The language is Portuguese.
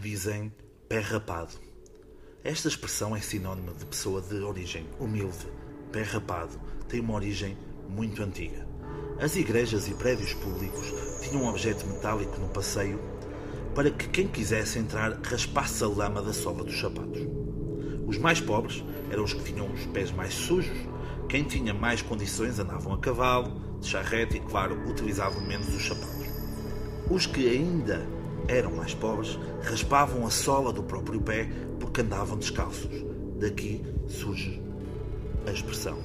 dizem pé rapado. Esta expressão é sinónimo de pessoa de origem humilde. Pé rapado tem uma origem muito antiga. As igrejas e prédios públicos tinham um objeto metálico no passeio para que quem quisesse entrar raspasse a lama da sola dos sapatos. Os mais pobres eram os que tinham os pés mais sujos. Quem tinha mais condições andavam a cavalo, de charrete e, claro, utilizavam menos os sapatos. Os que ainda eram mais pobres raspavam a sola do próprio pé porque andavam descalços. Daqui surge a expressão